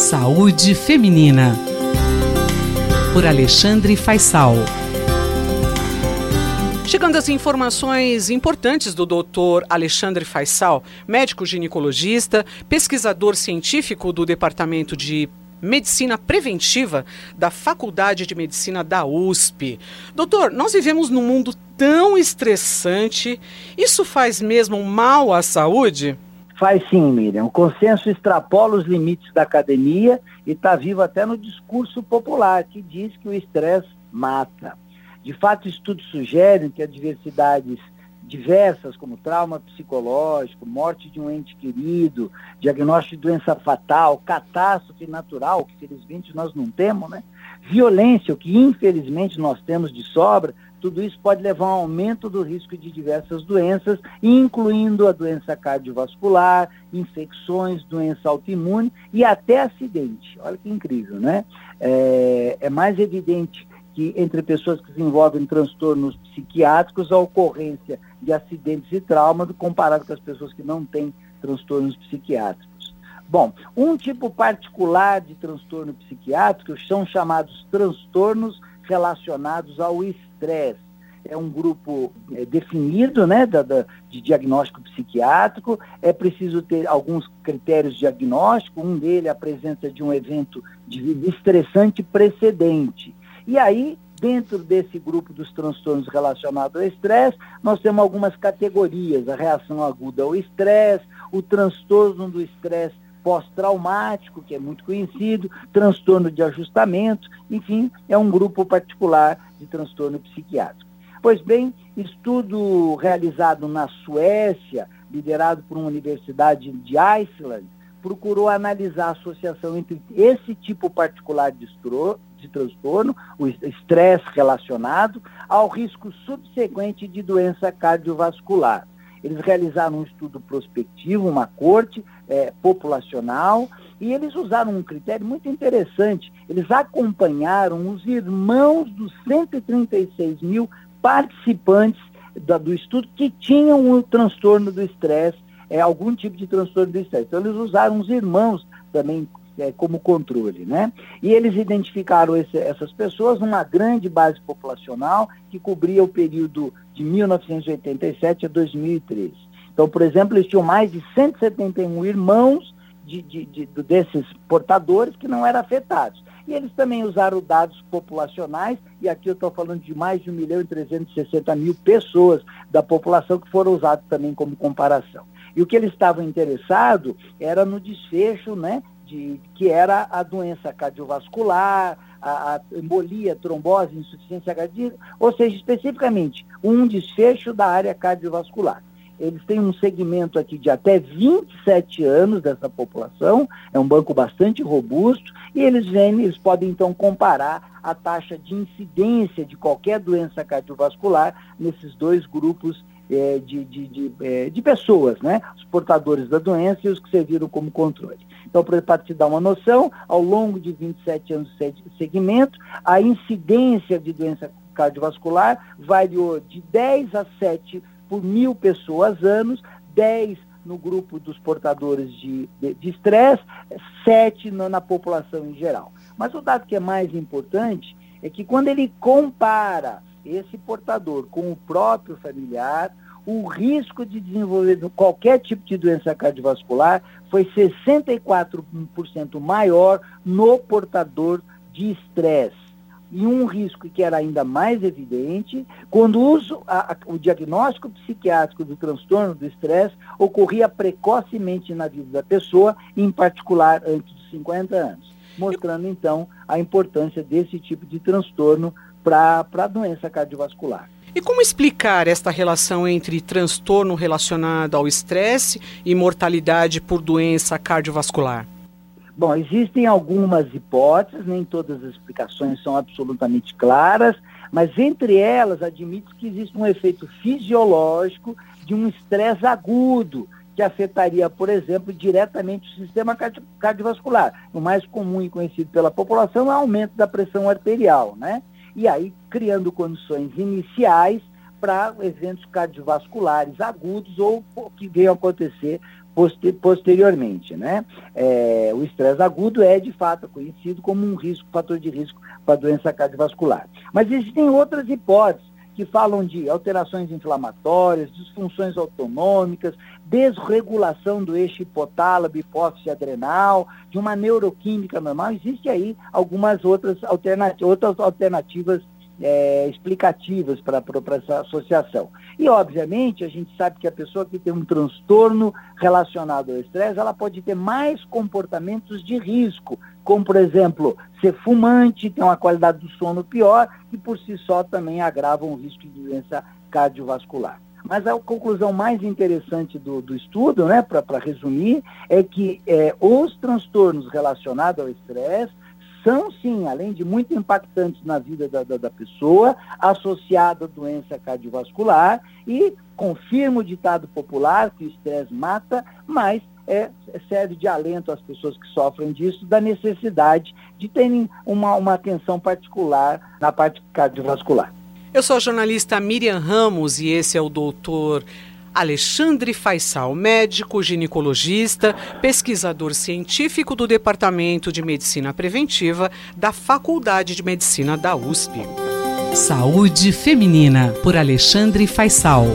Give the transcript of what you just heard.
Saúde Feminina. Por Alexandre Faisal. Chegando as informações importantes do Dr. Alexandre Faisal, médico ginecologista, pesquisador científico do Departamento de Medicina Preventiva da Faculdade de Medicina da USP. Doutor, nós vivemos num mundo tão estressante. Isso faz mesmo mal à saúde? Faz sim, Miriam. O consenso extrapola os limites da academia e está vivo até no discurso popular, que diz que o estresse mata. De fato, estudos sugerem que adversidades diversas, como trauma psicológico, morte de um ente querido, diagnóstico de doença fatal, catástrofe natural, que felizmente nós não temos, né? Violência, o que infelizmente nós temos de sobra, tudo isso pode levar a um aumento do risco de diversas doenças, incluindo a doença cardiovascular, infecções, doença autoimune e até acidente. Olha que incrível, né? É, é mais evidente que entre pessoas que desenvolvem transtornos psiquiátricos a ocorrência de acidentes e traumas comparado com as pessoas que não têm transtornos psiquiátricos. Bom, um tipo particular de transtorno psiquiátrico são chamados transtornos relacionados ao estresse. É um grupo é, definido né, da, da, de diagnóstico psiquiátrico, é preciso ter alguns critérios diagnósticos, um dele é a presença de um evento de vida estressante precedente. E aí, dentro desse grupo dos transtornos relacionados ao estresse, nós temos algumas categorias, a reação aguda ao estresse, o transtorno do estresse pós-traumático, que é muito conhecido, transtorno de ajustamento, enfim, é um grupo particular de transtorno psiquiátrico. Pois bem, estudo realizado na Suécia, liderado por uma universidade de Iceland, procurou analisar a associação entre esse tipo particular de, de transtorno, o estresse relacionado, ao risco subsequente de doença cardiovascular. Eles realizaram um estudo prospectivo, uma corte é, populacional, e eles usaram um critério muito interessante. Eles acompanharam os irmãos dos 136 mil participantes da, do estudo que tinham o transtorno do estresse, é, algum tipo de transtorno do estresse. Então, eles usaram os irmãos também é, como controle, né? E eles identificaram esse, essas pessoas numa grande base populacional que cobria o período de 1987 a 2013. Então, por exemplo, eles tinham mais de 171 irmãos de, de, de, desses portadores que não eram afetados. E eles também usaram dados populacionais, e aqui eu estou falando de mais de 1 milhão e 360 mil pessoas da população que foram usados também como comparação. E o que eles estavam interessados era no desfecho né, de, que era a doença cardiovascular, a, a embolia, trombose, insuficiência cardíaca, ou seja, especificamente um desfecho da área cardiovascular. Eles têm um segmento aqui de até 27 anos dessa população, é um banco bastante robusto, e eles vêm, eles podem então comparar a taxa de incidência de qualquer doença cardiovascular nesses dois grupos é, de, de, de, é, de, pessoas, né? Os portadores da doença e os que serviram como controle. Então, para te dar uma noção, ao longo de 27 anos de segmento, a incidência de doença cardiovascular variou de 10 a 7 por mil pessoas anos, 10 no grupo dos portadores de estresse, 7 na, na população em geral. Mas o dado que é mais importante é que quando ele compara esse portador com o próprio familiar, o risco de desenvolver qualquer tipo de doença cardiovascular foi 64% maior no portador de estresse. E um risco que era ainda mais evidente, quando uso, a, o diagnóstico psiquiátrico do transtorno do estresse ocorria precocemente na vida da pessoa, em particular antes dos 50 anos, mostrando então a importância desse tipo de transtorno para a doença cardiovascular. E como explicar esta relação entre transtorno relacionado ao estresse e mortalidade por doença cardiovascular? Bom, existem algumas hipóteses, nem todas as explicações são absolutamente claras, mas entre elas admite que existe um efeito fisiológico de um estresse agudo, que afetaria, por exemplo, diretamente o sistema cardiovascular. O mais comum e conhecido pela população é o aumento da pressão arterial, né? e aí criando condições iniciais para eventos cardiovasculares agudos ou que venham acontecer posteriormente, né? É, o estresse agudo é de fato conhecido como um risco, fator de risco para doença cardiovascular. Mas existem outras hipóteses que falam de alterações inflamatórias, disfunções autonômicas, desregulação do eixo hipotálamo, hipófise adrenal, de uma neuroquímica normal. Existe aí algumas outras, outras alternativas é, explicativas para essa associação. E, obviamente, a gente sabe que a pessoa que tem um transtorno relacionado ao estresse, ela pode ter mais comportamentos de risco, como, por exemplo, ser fumante, ter uma qualidade do sono pior, que por si só também agravam o risco de doença cardiovascular. Mas a conclusão mais interessante do, do estudo, né, para resumir, é que é, os transtornos relacionados ao estresse são sim, além de muito impactantes na vida da, da, da pessoa, associado à doença cardiovascular e confirma o ditado popular que o estresse mata, mas é, serve de alento às pessoas que sofrem disso, da necessidade de terem uma, uma atenção particular na parte cardiovascular. Eu sou a jornalista Miriam Ramos e esse é o doutor Alexandre Faisal, médico ginecologista, pesquisador científico do Departamento de Medicina Preventiva da Faculdade de Medicina da USP. Saúde Feminina, por Alexandre Faisal.